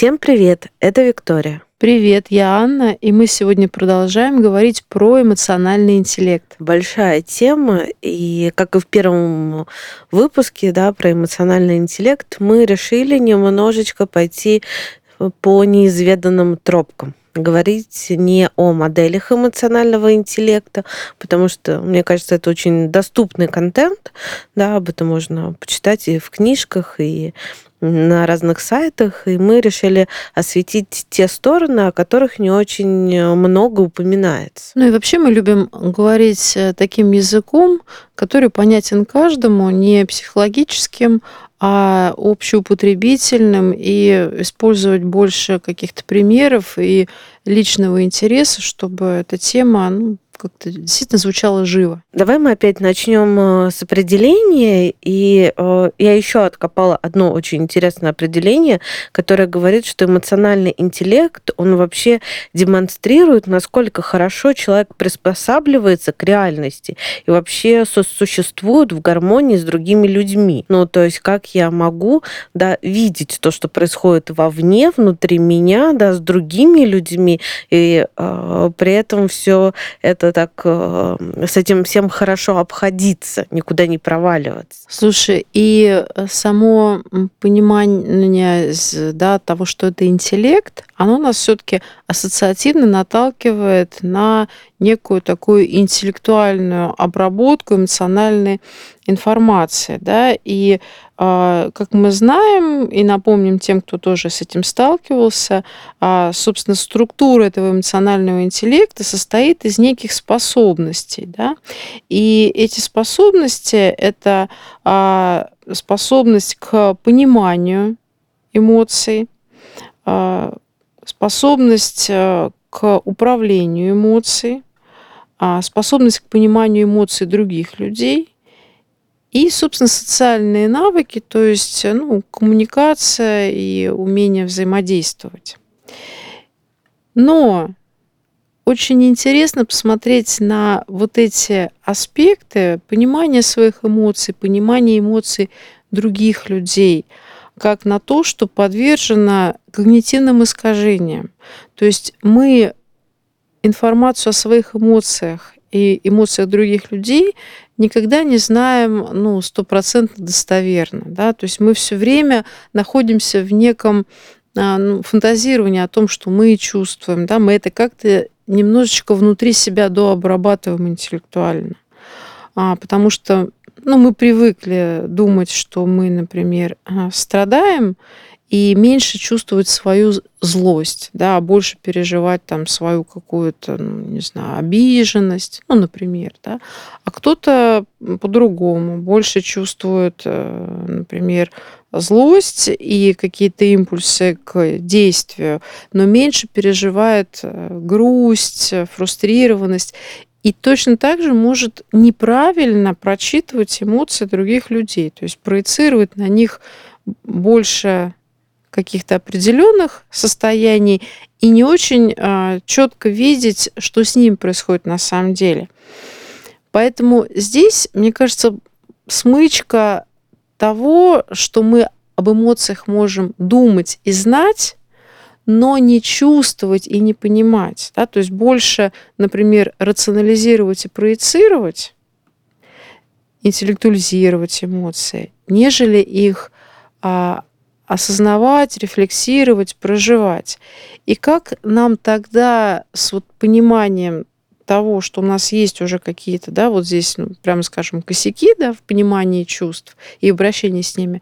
Всем привет, это Виктория. Привет, я Анна, и мы сегодня продолжаем говорить про эмоциональный интеллект. Большая тема, и как и в первом выпуске да, про эмоциональный интеллект, мы решили немножечко пойти по неизведанным тропкам говорить не о моделях эмоционального интеллекта, потому что, мне кажется, это очень доступный контент, да, об этом можно почитать и в книжках, и на разных сайтах, и мы решили осветить те стороны, о которых не очень много упоминается. Ну и вообще мы любим говорить э, таким языком, который понятен каждому, не психологическим, а общеупотребительным, и использовать больше каких-то примеров и личного интереса, чтобы эта тема ну, как-то действительно звучало живо. Давай мы опять начнем э, с определения. И э, я еще откопала одно очень интересное определение, которое говорит, что эмоциональный интеллект, он вообще демонстрирует, насколько хорошо человек приспосабливается к реальности и вообще существует в гармонии с другими людьми. Ну, то есть как я могу да, видеть то, что происходит вовне, внутри меня, да, с другими людьми, и э, при этом все это так э, с этим всем хорошо обходиться, никуда не проваливаться. Слушай, и э, само понимание да, того, что это интеллект, оно нас все-таки ассоциативно наталкивает на некую такую интеллектуальную обработку эмоциональной информации. Да? И а, как мы знаем и напомним тем, кто тоже с этим сталкивался, а, собственно, структура этого эмоционального интеллекта состоит из неких способностей. Да? И эти способности – это а, способность к пониманию эмоций, способность к управлению эмоций, способность к пониманию эмоций других людей – и, собственно, социальные навыки, то есть ну, коммуникация и умение взаимодействовать. Но очень интересно посмотреть на вот эти аспекты понимания своих эмоций, понимания эмоций других людей, как на то, что подвержено когнитивным искажениям. То есть мы информацию о своих эмоциях и эмоциях других людей никогда не знаем ну, стопроцентно достоверно. Да? То есть мы все время находимся в неком а, ну, фантазировании о том, что мы чувствуем. Да? Мы это как-то немножечко внутри себя дообрабатываем интеллектуально. А, потому что ну, мы привыкли думать, что мы, например, а, страдаем, и меньше чувствовать свою злость, да, а больше переживать там свою какую-то, ну, не знаю, обиженность, ну, например, да. А кто-то по-другому больше чувствует, э, например, злость и какие-то импульсы к действию, но меньше переживает э, грусть, фрустрированность и точно так же может неправильно прочитывать эмоции других людей, то есть проецировать на них больше каких-то определенных состояний и не очень э, четко видеть, что с ним происходит на самом деле. Поэтому здесь, мне кажется, смычка того, что мы об эмоциях можем думать и знать, но не чувствовать и не понимать. Да? То есть больше, например, рационализировать и проецировать, интеллектуализировать эмоции, нежели их а, осознавать, рефлексировать, проживать. И как нам тогда с вот пониманием того, что у нас есть уже какие-то, да, вот здесь, ну, прямо скажем, косяки, да, в понимании чувств и обращении с ними,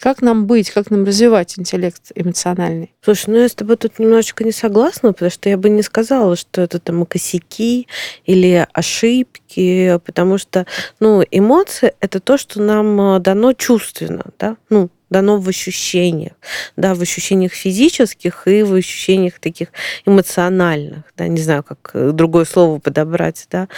как нам быть, как нам развивать интеллект эмоциональный? Слушай, ну я с тобой тут немножечко не согласна, потому что я бы не сказала, что это там косяки или ошибки, потому что, ну, эмоции — это то, что нам э, дано чувственно, да, ну, дано в ощущениях, да, в ощущениях физических и в ощущениях таких эмоциональных, да, не знаю, как э, другое слово подобрать, да,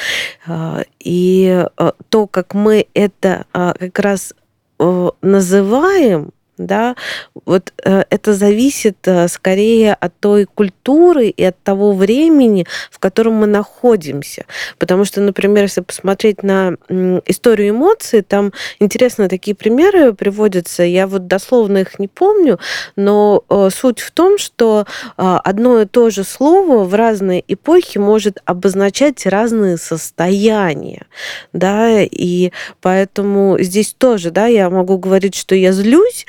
а, и э, то, как мы это а, как раз э, называем, да, вот э, это зависит э, скорее от той культуры и от того времени, в котором мы находимся. Потому что, например, если посмотреть на историю эмоций, там интересно такие примеры приводятся. Я вот дословно их не помню, но э, суть в том, что одно и то же слово в разные эпохи может обозначать разные состояния, да, и поэтому здесь тоже, да, я могу говорить, что я злюсь,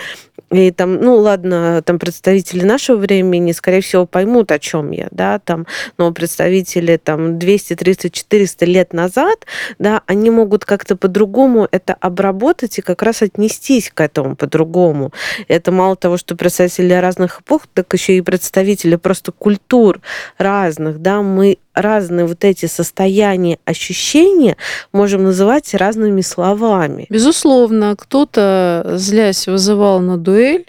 и там, ну ладно, там представители нашего времени, скорее всего, поймут, о чем я, да, там, но представители там 200, 300, 400 лет назад, да, они могут как-то по-другому это обработать и как раз отнестись к этому по-другому. Это мало того, что представители разных эпох, так еще и представители просто культур разных, да, мы разные вот эти состояния, ощущения можем называть разными словами. Безусловно, кто-то, злясь, вызывал на дуэль,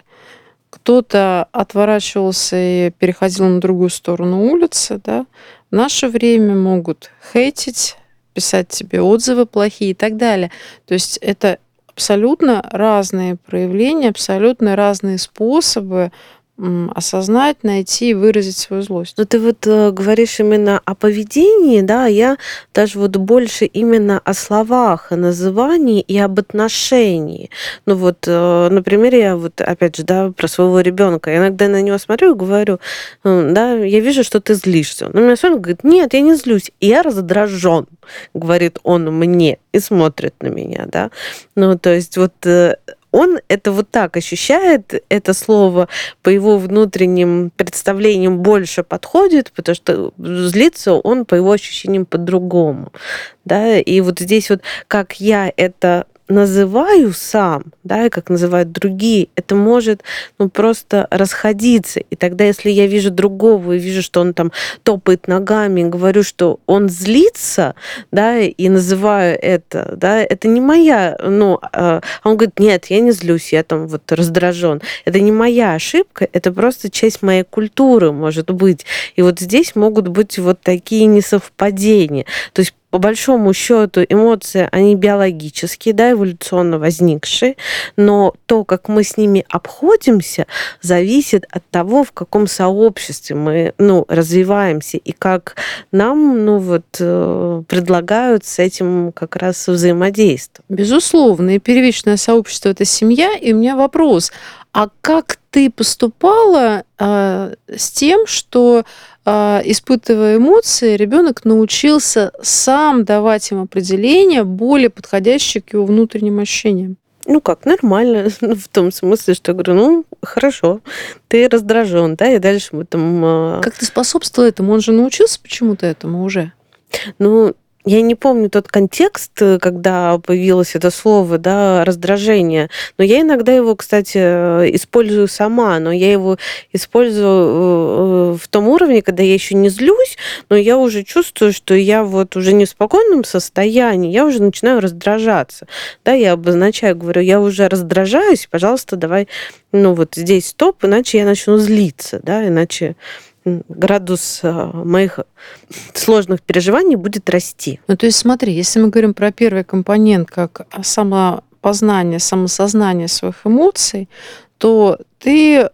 кто-то отворачивался и переходил на другую сторону улицы, да. В наше время могут хейтить, писать тебе отзывы плохие и так далее. То есть это абсолютно разные проявления, абсолютно разные способы осознать, найти и выразить свою злость. Но ты вот э, говоришь именно о поведении, да, а я даже вот больше именно о словах, о назывании и об отношении. Ну вот, э, например, я вот опять же, да, про своего ребенка. иногда на него смотрю и говорю, да, я вижу, что ты злишься. Но меня смотрит, говорит, нет, я не злюсь, я раздражен, говорит он мне и смотрит на меня, да. Ну, то есть вот э, он это вот так ощущает, это слово по его внутренним представлениям больше подходит, потому что злится он по его ощущениям по-другому. Да? И вот здесь вот как я это называю сам, да, и как называют другие, это может ну, просто расходиться. И тогда, если я вижу другого и вижу, что он там топает ногами, говорю, что он злится, да, и называю это, да, это не моя, ну, а он говорит, нет, я не злюсь, я там вот раздражен. Это не моя ошибка, это просто часть моей культуры, может быть. И вот здесь могут быть вот такие несовпадения. То есть по большому счету эмоции, они биологические, да, эволюционно возникшие, но то, как мы с ними обходимся, зависит от того, в каком сообществе мы, ну, развиваемся и как нам, ну, вот, э, предлагают с этим как раз взаимодействовать. Безусловно, и первичное сообщество – это семья. И у меня вопрос, а как ты поступала э, с тем, что испытывая эмоции, ребенок научился сам давать им определения, более подходящие к его внутренним ощущениям? Ну как, нормально, в том смысле, что говорю, ну, хорошо, ты раздражен, да, и дальше мы там... Э... Как ты способствовал этому? Он же научился почему-то этому уже? Ну, я не помню тот контекст, э, когда появилось это слово, да, раздражение, но я иногда его, кстати, э, использую сама, но я его использую э, в том уровне, когда я еще не злюсь, но я уже чувствую, что я вот уже не в спокойном состоянии, я уже начинаю раздражаться. Да, я обозначаю, говорю, я уже раздражаюсь, пожалуйста, давай, ну вот здесь стоп, иначе я начну злиться, да, иначе градус а, моих сложных переживаний будет расти. Ну, то есть смотри, если мы говорим про первый компонент как самопознание, самосознание своих эмоций, то ты э,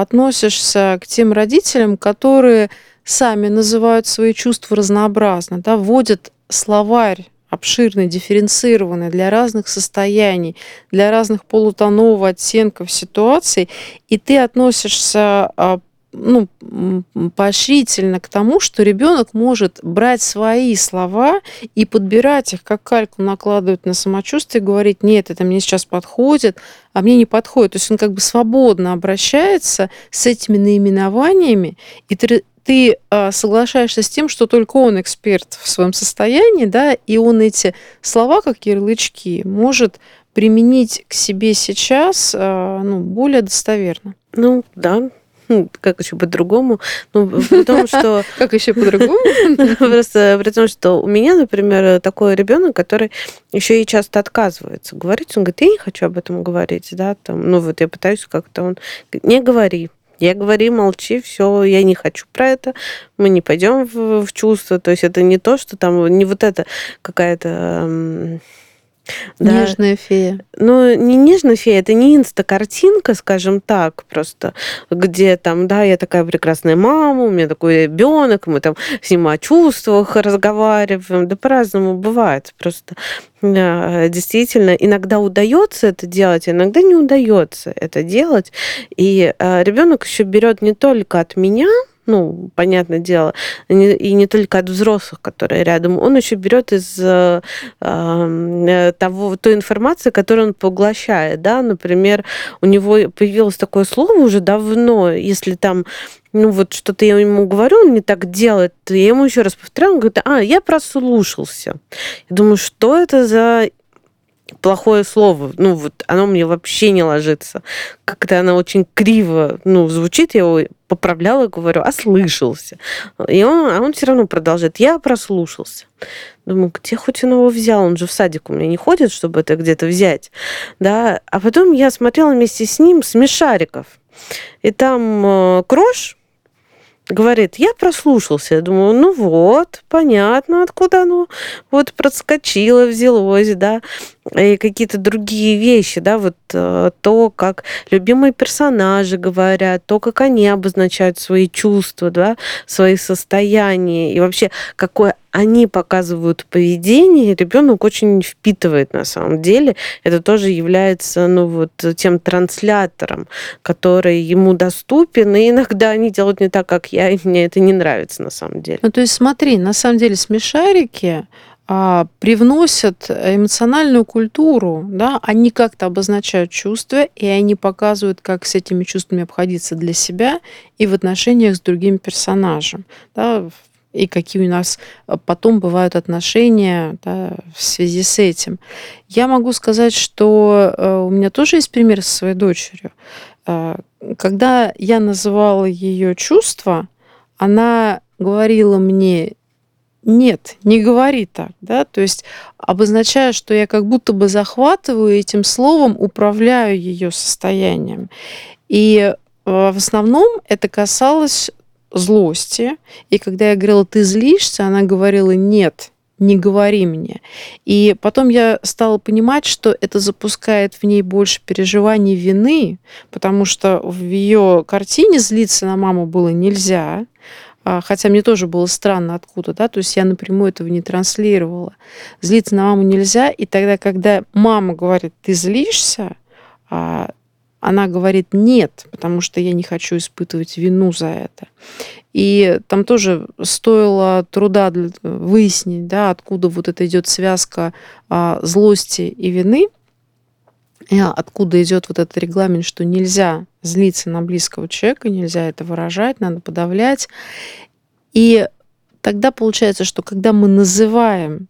относишься к тем родителям, которые сами называют свои чувства разнообразно, да, вводят словарь обширный, дифференцированный для разных состояний, для разных полутонов, оттенков ситуаций, и ты относишься ну, поощрительно к тому, что ребенок может брать свои слова и подбирать их, как кальку накладывать на самочувствие, говорить, нет, это мне сейчас подходит, а мне не подходит. То есть он как бы свободно обращается с этими наименованиями, и ты, ты а, соглашаешься с тем, что только он эксперт в своем состоянии, да, и он эти слова, как ярлычки, может применить к себе сейчас а, ну, более достоверно. Ну, да, как еще по-другому? Ну, при том, что... Как еще по-другому? Просто при том, что у меня, например, такой ребенок, который еще и часто отказывается говорить. Он говорит, я не хочу об этом говорить, да, там, ну вот я пытаюсь как-то, он не говори, я говори, молчи, все, я не хочу про это, мы не пойдем в, в чувство. То есть это не то, что там, не вот это какая-то Да. Нежная фея. Ну, не нежная фея, это не инста-картинка, скажем так, просто, где там, да, я такая прекрасная мама, у меня такой ребенок, мы там с ним о чувствах разговариваем, да по-разному бывает. Просто действительно, иногда удается это делать, иногда не удается это делать. И а, ребенок еще берет не только от меня, ну, понятное дело, и не только от взрослых, которые рядом, он еще берет из э, э, того, той информации, которую он поглощает, да, например, у него появилось такое слово уже давно, если там ну вот что-то я ему говорю, он не так делает, я ему еще раз повторяю, он говорит, а, я прослушался. Я думаю, что это за плохое слово. Ну, вот оно мне вообще не ложится. Как-то оно очень криво ну, звучит, я его поправляла, говорю, ослышался. И он, а он все равно продолжает, я прослушался. Думаю, где хоть он его взял? Он же в садик у меня не ходит, чтобы это где-то взять. Да? А потом я смотрела вместе с ним смешариков. И там э, Крош, говорит, я прослушался. Я думаю, ну вот, понятно, откуда оно вот проскочило, взялось, да и какие-то другие вещи, да, вот э, то, как любимые персонажи говорят, то, как они обозначают свои чувства, да, свои состояния, и вообще, какое они показывают поведение, ребенок очень впитывает на самом деле. Это тоже является ну, вот, тем транслятором, который ему доступен, и иногда они делают не так, как я, и мне это не нравится на самом деле. Ну, то есть смотри, на самом деле смешарики привносят эмоциональную культуру, да, они как-то обозначают чувства, и они показывают, как с этими чувствами обходиться для себя и в отношениях с другим персонажем, да, и какие у нас а, потом бывают отношения да, в связи с этим. Я могу сказать, что э, у меня тоже есть пример со своей дочерью. Когда я называла ее чувства, она говорила мне нет, не говори так, да, то есть обозначая, что я как будто бы захватываю этим словом, управляю ее состоянием. И э, в основном это касалось злости. И когда я говорила, ты злишься, она говорила, нет, не говори мне. И потом я стала понимать, что это запускает в ней больше переживаний вины, потому что в ее картине злиться на маму было нельзя. А, хотя мне тоже было странно откуда, да, то есть я напрямую этого не транслировала. Злиться на маму нельзя, и тогда, когда мама говорит, ты злишься, а, она говорит нет, потому что я не хочу испытывать вину за это. И там тоже стоило труда для, выяснить, да, откуда вот это идет связка а, злости и вины, и откуда идет вот этот регламент, что нельзя злиться на близкого человека, нельзя это выражать, надо подавлять. И тогда получается, что когда мы называем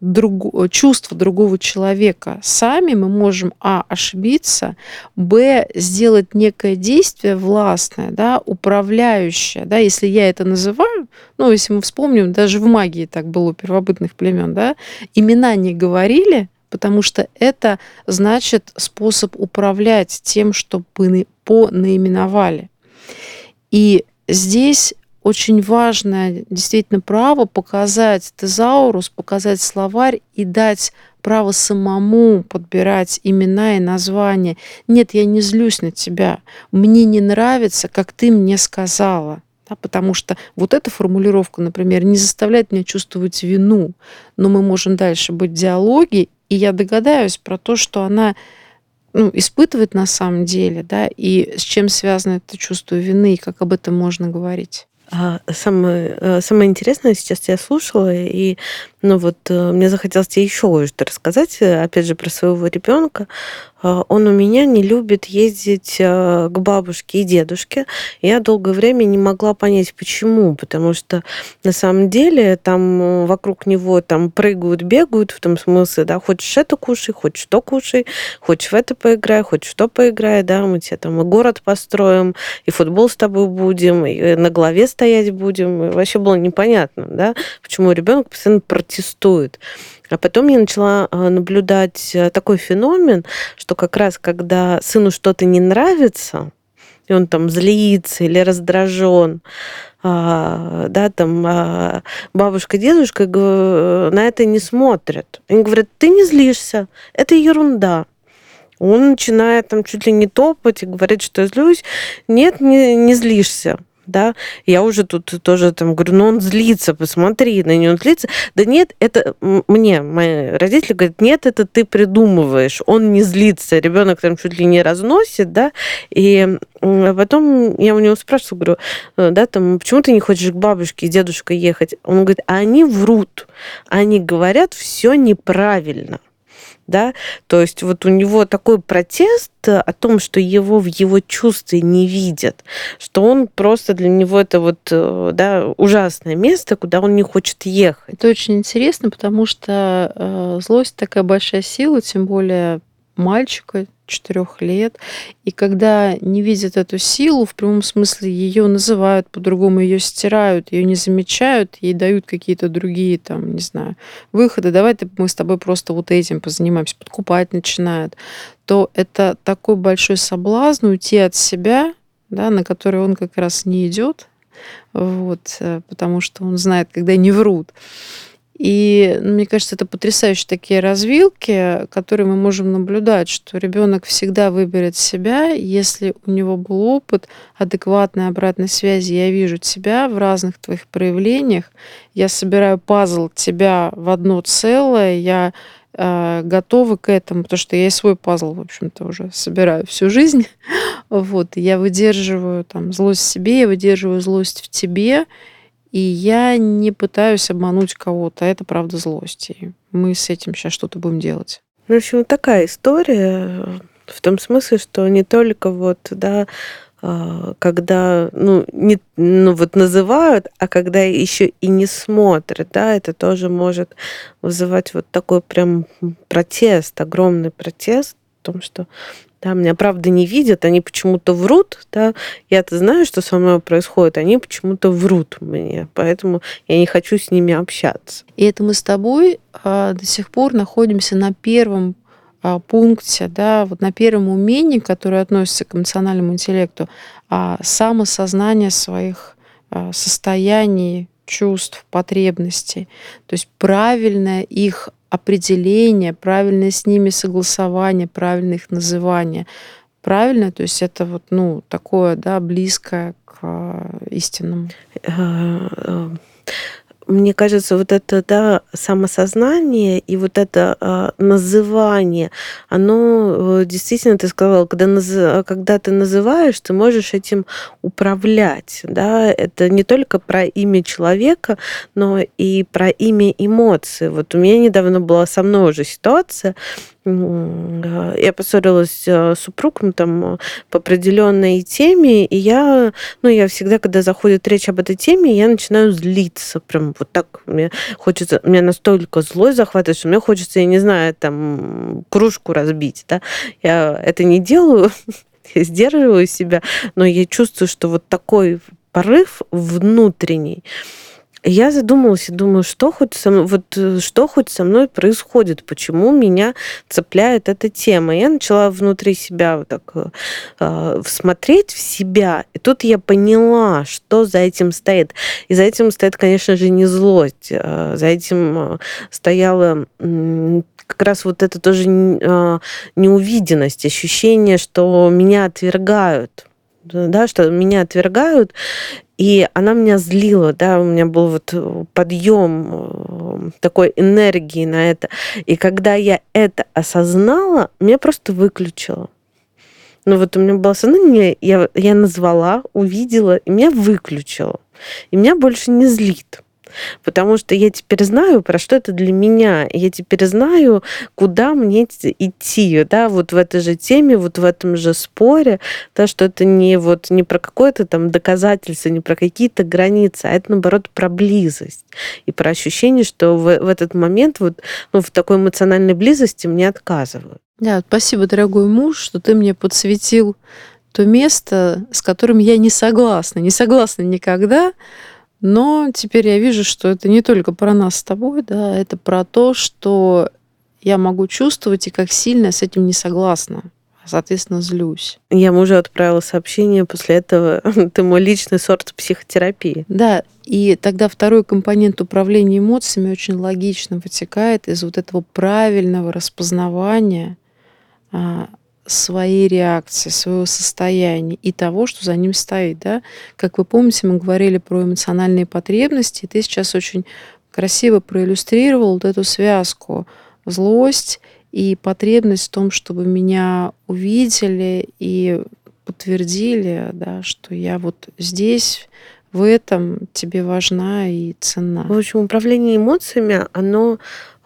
друг, чувства другого человека сами, мы можем, а, ошибиться, б, сделать некое действие властное, да, управляющее, да, если я это называю, ну, если мы вспомним, даже в магии так было у первобытных племен, да, имена не говорили, потому что это значит способ управлять тем, что понаименовали. И здесь очень важное действительно право показать тезаурус, показать словарь и дать право самому подбирать имена и названия. Нет, я не злюсь на тебя. Мне не нравится, как ты мне сказала. Да, потому что вот эта формулировка, например, не заставляет меня чувствовать вину, но мы можем дальше быть в диалоге, и я догадаюсь про то, что она ну, испытывает на самом деле, да, и с чем связано это чувство вины, и как об этом можно говорить. А, самое, э, самое интересное, сейчас я слушала, и ну вот э, мне захотелось тебе еще кое-что рассказать, э, опять же, про своего ребенка. А, он у меня не любит ездить к бабушке и дедушке. Я долгое время не могла понять, почему. Потому что на самом деле там вокруг него там прыгают, бегают, в том смысле, да, хочешь это кушай, хочешь то кушай, хочешь в это поиграй, хочешь что поиграй, да, мы тебе там и город построим, и футбол с тобой будем, и на голове стоять будем. И вообще было непонятно, да, почему ребенок постоянно протестует. А потом я начала а, наблюдать э, такой феномен, что как раз когда сыну что-то не нравится, и он там злится или раздражен, а, да, там а, бабушка, дедушка на это не смотрят. Они говорят, ты не злишься, это ерунда. Он начинает там чуть ли не топать и говорит, что я злюсь. Нет, не, не злишься да, я уже тут тоже там говорю, ну он злится, посмотри на него, он злится. Да нет, это мне, мои родители говорят, нет, это ты придумываешь, он не злится, ребенок там чуть ли не разносит, да, и потом я у него спрашиваю, говорю, «Э, да, там, почему ты не хочешь к бабушке и дедушке ехать? Он говорит, а они врут, они говорят все неправильно да, то есть вот у него такой протест о том, что его в его чувстве не видят, что он просто для него это вот, э, да, ужасное место, куда он не хочет ехать. Это очень интересно, потому что э, злость такая большая сила, тем более мальчика, четырех лет. И когда не видят эту силу, в прямом смысле ее называют по-другому, ее стирают, ее не замечают, ей дают какие-то другие, там, не знаю, выходы. Давай мы с тобой просто вот этим позанимаемся, подкупать начинают, то это такой большой соблазн уйти от себя, да, на который он как раз не идет, вот, э, потому что он знает, когда не врут. И ну, мне кажется, это потрясающие такие развилки, которые мы можем наблюдать, что ребенок всегда выберет себя, если у него был опыт адекватной обратной связи. Я вижу тебя в разных твоих проявлениях, я собираю пазл тебя в одно целое, я э, готова к этому, потому что я и свой пазл, в общем-то, уже собираю всю жизнь. Вот, я выдерживаю там злость в себе, я выдерживаю злость в тебе, и я не пытаюсь обмануть кого-то. Это правда злость. И мы с этим сейчас что-то будем делать. Ну, в общем, такая история в том смысле, что не только вот, да, а, когда, ну, не, ну, вот называют, а когда еще и не смотрят, да, это тоже может вызывать вот такой прям протест, огромный протест в том, что да, меня правда не видят, они почему-то врут, да, я-то знаю, что со мной происходит, они почему-то врут мне, поэтому я не хочу с ними общаться. И это мы с тобой а, до сих пор находимся на первом а, пункте, да, вот на первом умении, которое относится к эмоциональному интеллекту, а, самосознание своих а, состояний, чувств, потребностей. То есть правильное их определение, правильное с ними согласование, правильное их называние. Правильно? То есть это вот, ну, такое, да, близкое к э, истинному. Мне кажется, вот это да, самосознание и вот это э, называние, оно э, действительно, ты сказала, когда, наз... когда ты называешь, ты можешь этим управлять. Да? Это не только про имя человека, но и про имя эмоции. Вот у меня недавно была со мной уже ситуация, я поссорилась э, с супругом там по определенной теме, и я, ну, я всегда, когда заходит речь об этой теме, я начинаю злиться, прям вот так, мне хочется, меня настолько злость захватывает, что мне хочется, я не знаю, там, кружку разбить, да, я это не делаю, я сдерживаю себя, но я чувствую, что вот такой порыв внутренний, я задумалась и думаю, что хоть со мной, вот э, что хоть со мной происходит, почему меня цепляет эта тема. Я начала внутри себя вот так э, э смотреть в себя, и тут я поняла, что за этим стоит. И за этим стоит, конечно же, не злость, э, за этим э, стояла как раз вот это тоже э, неувиденность, ощущение, что меня отвергают да, что меня отвергают, и она меня злила, да, у меня был вот э, подъем э, такой энергии на это. И когда я это осознала, меня просто выключило. Ну вот у меня было сознание, я, я назвала, увидела, и меня выключило. И меня больше не злит потому что я теперь знаю, про что это для меня. Я теперь знаю, куда мне идти, да, вот в этой же теме, вот в этом же споре, да, что это не вот не про какое-то там доказательство, не про какие-то границы, а это, наоборот, про близость и про ощущение, что в, в этот момент вот ну, в такой эмоциональной близости мне отказывают. Да, спасибо, дорогой муж, что ты мне подсветил то место, с которым я не согласна. Не согласна никогда, но теперь я вижу, что это не только про нас с тобой, да, это про то, что я могу чувствовать и как сильно я с этим не согласна. соответственно, злюсь. Я мужу отправила сообщение после этого, ты мой личный сорт психотерапии. Да, и тогда второй компонент управления эмоциями очень логично вытекает из вот этого правильного распознавания а, своей реакции, своего состояния и того, что за ним стоит. Да? Как вы помните, мы говорили про эмоциональные потребности, и ты сейчас очень красиво проиллюстрировал вот эту связку злость и потребность в том, чтобы меня увидели и подтвердили, да, что я вот здесь, в этом тебе важна и ценна. В общем, управление эмоциями, оно,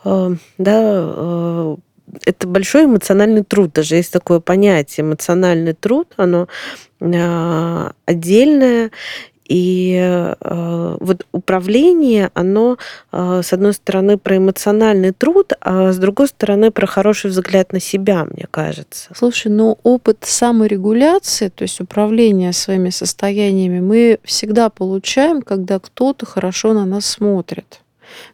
э, да, э, это большой эмоциональный труд. Даже есть такое понятие эмоциональный труд, оно э, отдельное, и э, вот управление, оно, э, с одной стороны, про эмоциональный труд, а с другой стороны, про хороший взгляд на себя, мне кажется. Слушай, но опыт саморегуляции, то есть управления своими состояниями, мы всегда получаем, когда кто-то хорошо на нас смотрит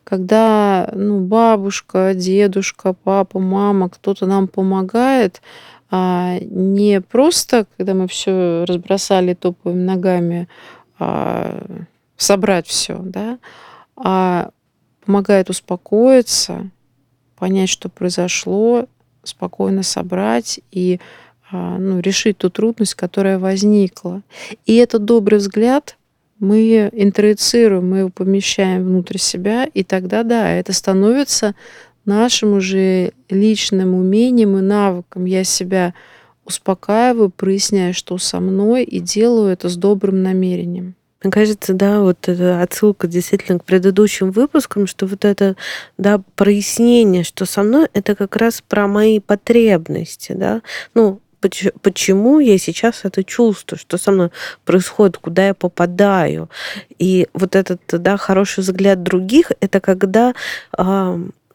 когда ну, бабушка, дедушка, папа, мама, кто-то нам помогает, а не просто, когда мы все разбросали, топаем ногами, а, собрать все, да, а помогает успокоиться, понять, что произошло, спокойно собрать и а, ну, решить ту трудность, которая возникла. И этот добрый взгляд мы интроицируем, мы его помещаем внутрь себя, и тогда, да, это становится нашим уже личным умением и навыком. Я себя успокаиваю, проясняю, что со мной, и делаю это с добрым намерением. Мне кажется, да, вот эта отсылка действительно к предыдущим выпускам, что вот это, да, прояснение, что со мной, это как раз про мои потребности, да. Ну, почему я сейчас это чувствую, что со мной происходит, куда я попадаю. И вот этот, да, хороший взгляд других, это когда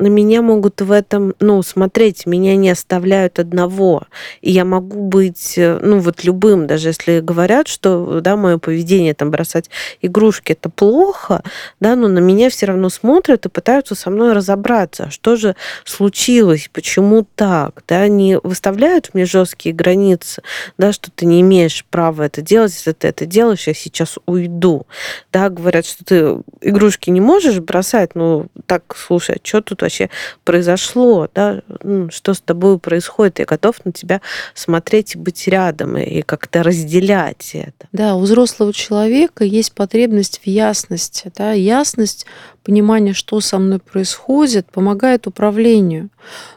на меня могут в этом, ну, смотреть, меня не оставляют одного. И я могу быть, э, ну, вот любым, даже если говорят, что, да, мое поведение, там, бросать игрушки, это плохо, да, но на меня все равно смотрят и пытаются со мной разобраться, что же случилось, почему так, да, не выставляют мне жесткие границы, да, что ты не имеешь права это делать, если ты это делаешь, я сейчас уйду, да, говорят, что ты игрушки не можешь бросать, ну, так, слушай, а что тут вообще произошло, да, что с тобой происходит, я готов на тебя смотреть и быть рядом, и как-то разделять это. Да, у взрослого человека есть потребность в ясности, да, ясность, понимание, что со мной происходит, помогает управлению.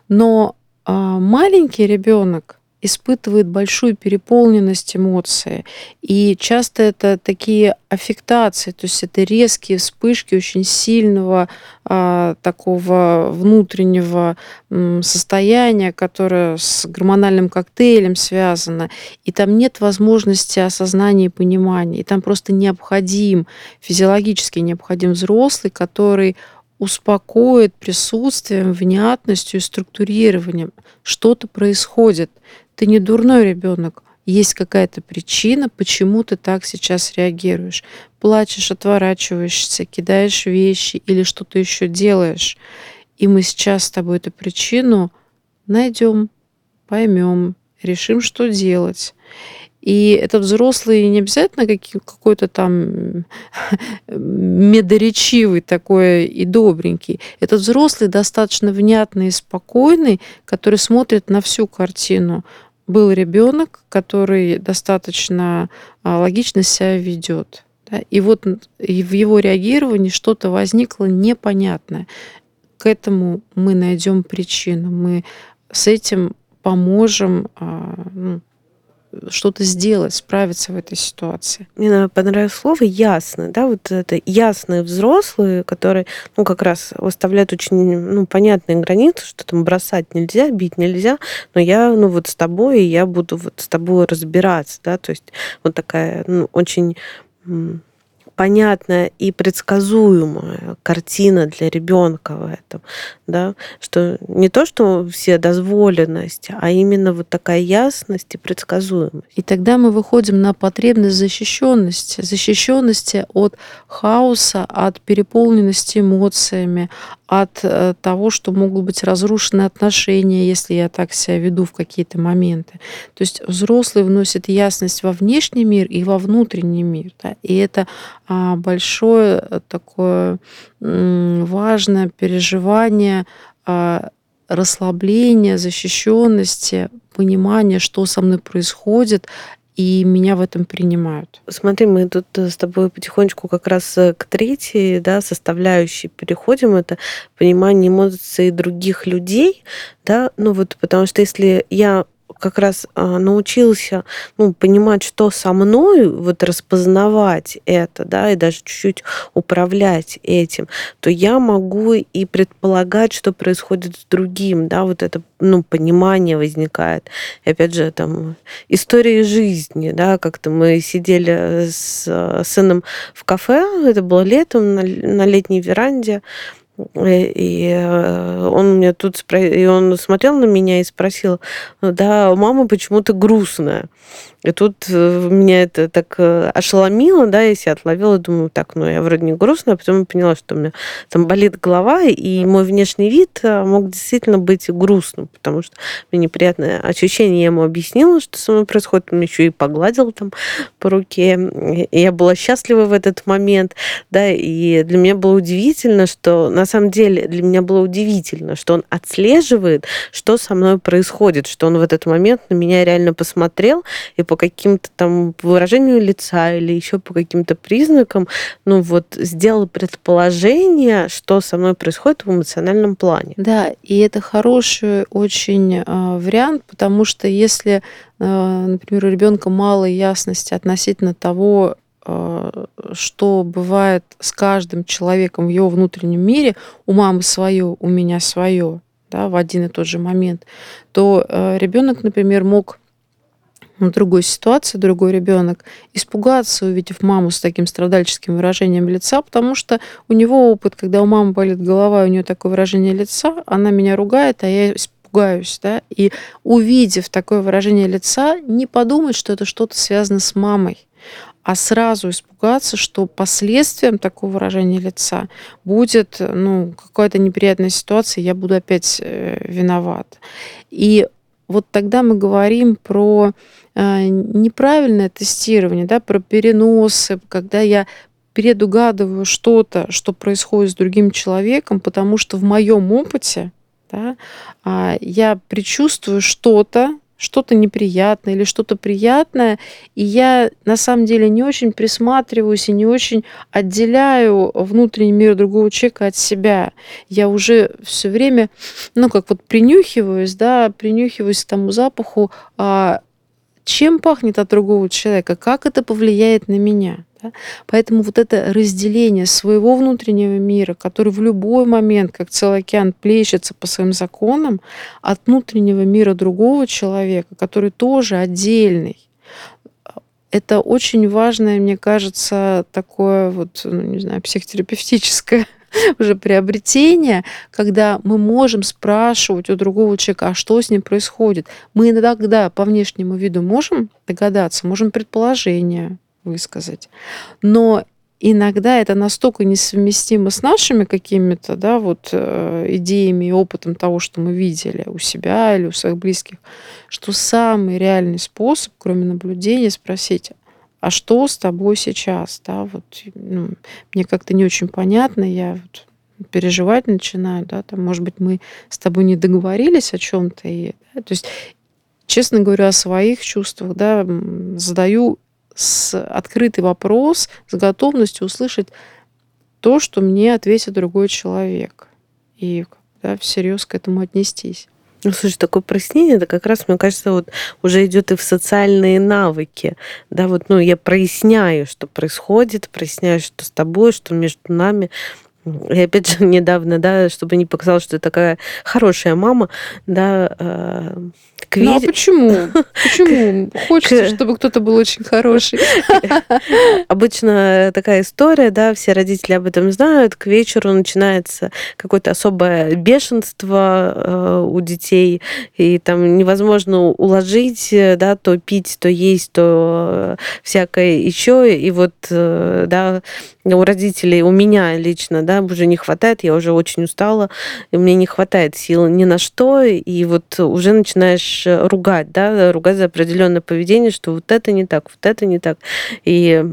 Но а, маленький ребенок, испытывает большую переполненность эмоций. И часто это такие аффектации, то есть это резкие вспышки очень сильного а, такого внутреннего м, состояния, которое с гормональным коктейлем связано. И там нет возможности осознания и понимания. И там просто необходим, физиологически необходим взрослый, который успокоит присутствием, внятностью структурированием. Что-то происходит. Ты не дурной ребенок. Есть какая-то причина, почему ты так сейчас реагируешь. Плачешь, отворачиваешься, кидаешь вещи или что-то еще делаешь. И мы сейчас с тобой эту причину найдем, поймем, решим, что делать. И этот взрослый не обязательно какой-то там медоречивый такой и добренький. Этот взрослый достаточно внятный и спокойный, который смотрит на всю картину. Был ребенок, который достаточно а, логично себя ведет. Да? И вот в его реагировании что-то возникло непонятное. К этому мы найдем причину. Мы с этим поможем а, ну, что-то сделать, справиться в этой ситуации. Мне понравилось слово «ясно», да, вот это ясные взрослые, которые, ну, как раз выставляют очень, ну, понятные границы, что там бросать нельзя, бить нельзя, но я, ну, вот с тобой, я буду вот с тобой разбираться, да, то есть вот такая, ну, очень понятная и предсказуемая картина для ребенка в этом, да, что не то, что все дозволенность, а именно вот такая ясность и предсказуемость. И тогда мы выходим на потребность защищенности, защищенности от хаоса, от переполненности эмоциями, от э, того, что могут быть разрушены отношения, если я так себя веду в какие-то моменты. То есть взрослый вносит ясность во внешний мир и во внутренний мир. Да? И это большое э, такое важное переживание а, расслабления, защищенности, понимания, что со мной происходит, и меня в этом принимают. Смотри, мы тут э, с тобой потихонечку как раз э, к третьей да, составляющей переходим. Это понимание эмоций других людей. Да? Ну вот, потому что если я как раз а, научился ну, понимать, что со мной, вот распознавать это, да, и даже чуть-чуть управлять этим, то я могу и предполагать, что происходит с другим, да, вот это ну, понимание возникает. И опять же, там, истории жизни, да, как-то мы сидели с э, сыном в кафе, это было летом, на, на летней веранде, и э, он мне тут и он смотрел на меня и спросил, да, мама почему-то грустная. И тут э, меня это так э, ошеломило, да, я себя отловила, думаю, так, ну я вроде не грустная, а потом поняла, что у меня там болит голова, и мой внешний вид э, мог действительно быть грустным, потому что мне неприятное ощущение, я ему объяснила, что со мной происходит, он еще и погладил там по руке, и я была счастлива в этот момент, да, и для меня было удивительно, что на самом деле для меня было удивительно, что он отслеживает, что со мной происходит, что он в этот момент на меня реально посмотрел и по каким-то там выражению лица или еще по каким-то признакам, ну вот сделал предположение, что со мной происходит в эмоциональном плане. Да, и это хороший очень э, вариант, потому что если, э, например, у ребенка мало ясности относительно того, что бывает с каждым человеком в его внутреннем мире, у мамы свое, у меня свое, да, в один и тот же момент, то э, ребенок, например, мог в другой ситуации, другой ребенок, испугаться, увидев маму с таким страдальческим выражением лица, потому что у него опыт, когда у мамы болит голова, у нее такое выражение лица, она меня ругает, а я испугаюсь, да, и увидев такое выражение лица, не подумать, что это что-то связано с мамой, а сразу испугаться, что последствием такого выражения лица будет ну, какая-то неприятная ситуация, я буду опять э, виноват. И вот тогда мы говорим про э, неправильное тестирование, да, про переносы, когда я предугадываю что-то, что происходит с другим человеком, потому что в моем опыте да, э, я предчувствую что-то, что-то неприятное или что-то приятное, и я на самом деле не очень присматриваюсь и не очень отделяю внутренний мир другого человека от себя. Я уже все время, ну, как вот принюхиваюсь, да, принюхиваюсь к тому запаху, а, чем пахнет от другого человека, как это повлияет на меня. Да? Поэтому вот это разделение своего внутреннего мира, который в любой момент, как целый океан, плещется по своим законам, от внутреннего мира другого человека, который тоже отдельный, это очень важное, мне кажется, такое вот, ну, не знаю, психотерапевтическое уже приобретение, когда мы можем спрашивать у другого человека, а что с ним происходит. Мы иногда по внешнему виду можем догадаться, можем предположение высказать. Но иногда это настолько несовместимо с нашими какими-то да, вот, э, идеями и опытом того, что мы видели у себя или у своих близких, что самый реальный способ, кроме наблюдения, спросить, а что с тобой сейчас? Да, вот, ну, мне как-то не очень понятно, я вот переживать начинаю, да, там, может быть, мы с тобой не договорились о чем-то, и, да, то есть, честно говоря, о своих чувствах, да, задаю с открытый вопрос, с готовностью услышать то, что мне ответит другой человек. И да, всерьез к этому отнестись. Ну, слушай, такое прояснение, это как раз, мне кажется, вот уже идет и в социальные навыки. Да, вот, ну, я проясняю, что происходит, проясняю, что с тобой, что между нами. И опять же, недавно, да, чтобы не показалось, что я такая хорошая мама, да, э, к Ну а почему? Почему? Хочется, чтобы кто-то был очень хороший. Обычно такая история, да, все родители об этом знают. К вечеру начинается какое-то особое бешенство э, у детей, и там невозможно уложить, да, то пить, то есть, то всякое еще. И вот, э, да, у родителей, у меня лично, да, уже не хватает, я уже очень устала, и мне не хватает сил ни на что, и вот уже начинаешь Э, ругать, да, ругать за определенное поведение, что вот это не так, вот это не так. И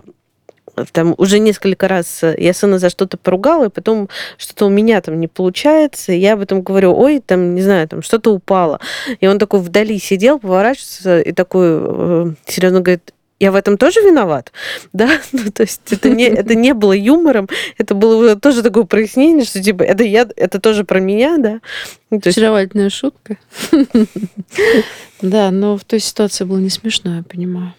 там уже несколько раз я сына за что-то поругала, и потом что-то у меня там не получается, и я об этом говорю, ой, там, не знаю, там что-то упало. И он такой вдали сидел, поворачивается и такой э, серьезно говорит, я в этом тоже виноват, да, ну, то есть это не, это не было юмором, это было тоже такое прояснение, что типа это я, это тоже про меня, да. Ну, есть... Очаровательная шутка. Да, но в той ситуации было не смешно, я понимаю.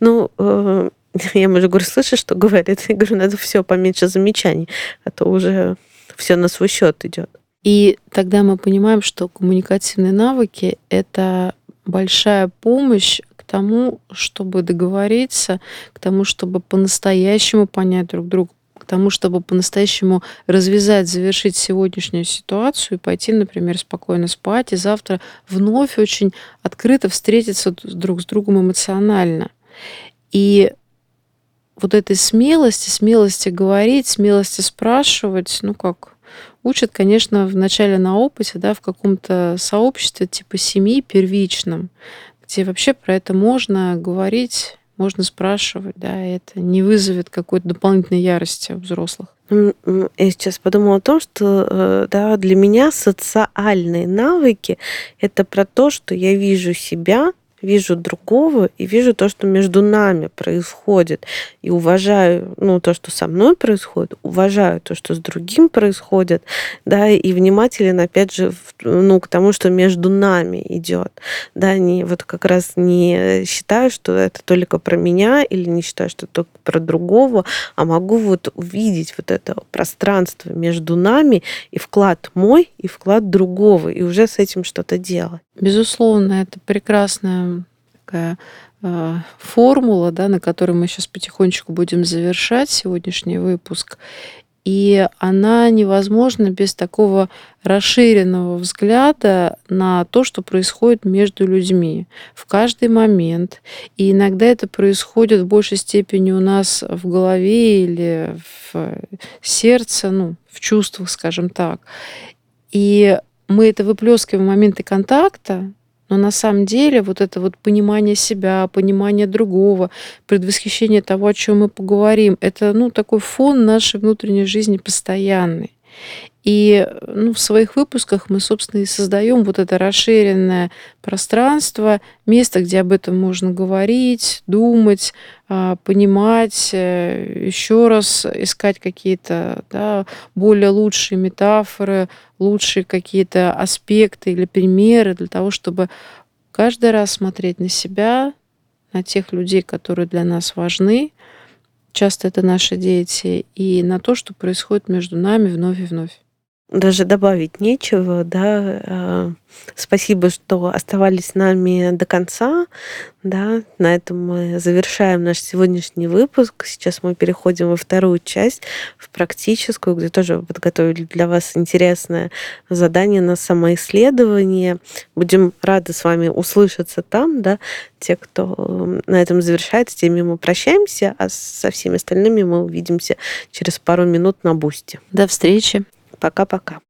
Ну, э, я ему же говорю, слышишь, что говорит? Я говорю, надо все поменьше замечаний, а то уже все на свой счет идет. И тогда мы понимаем, что коммуникативные навыки — это большая помощь тому, чтобы договориться, к тому, чтобы по-настоящему понять друг друга, к тому, чтобы по-настоящему развязать, завершить сегодняшнюю ситуацию и пойти, например, спокойно спать, и завтра вновь очень открыто встретиться друг с другом эмоционально. И вот этой смелости, смелости говорить, смелости спрашивать, ну как, учат, конечно, вначале на опыте, да, в каком-то сообществе типа семьи первичном, где вообще про это можно говорить, можно спрашивать, да, и это не вызовет какой-то дополнительной ярости у взрослых. Я сейчас подумала о том, что э, да, для меня социальные навыки это про то, что я вижу себя вижу другого и вижу то, что между нами происходит, и уважаю ну, то, что со мной происходит, уважаю то, что с другим происходит, да, и внимателен, опять же, ну, к тому, что между нами идет, да, не вот как раз не считаю, что это только про меня, или не считаю, что только про другого, а могу вот увидеть вот это пространство между нами и вклад мой, и вклад другого, и уже с этим что-то делать. Безусловно, это прекрасная такая э, формула, да, на которой мы сейчас потихонечку будем завершать сегодняшний выпуск. И она невозможна без такого расширенного взгляда на то, что происходит между людьми в каждый момент. И иногда это происходит в большей степени у нас в голове или в сердце, ну, в чувствах, скажем так. И мы это выплескиваем в моменты контакта, но на самом деле вот это вот понимание себя, понимание другого, предвосхищение того, о чем мы поговорим, это ну, такой фон нашей внутренней жизни постоянный. И ну, в своих выпусках мы, собственно, и создаем вот это расширенное пространство, место, где об этом можно говорить, думать, а, понимать, э, еще раз искать какие-то да, более лучшие метафоры, лучшие какие-то аспекты или примеры для того, чтобы каждый раз смотреть на себя, на тех людей, которые для нас важны, часто это наши дети, и на то, что происходит между нами вновь и вновь даже добавить нечего, да. А, спасибо, что оставались с нами до конца, да. На этом мы завершаем наш сегодняшний выпуск. Сейчас мы переходим во вторую часть, в практическую, где тоже подготовили для вас интересное задание на самоисследование. Будем рады с вами услышаться там, да. Те, кто на этом завершает, с теми мы прощаемся, а со всеми остальными мы увидимся через пару минут на бусте. До встречи. Пока-пока.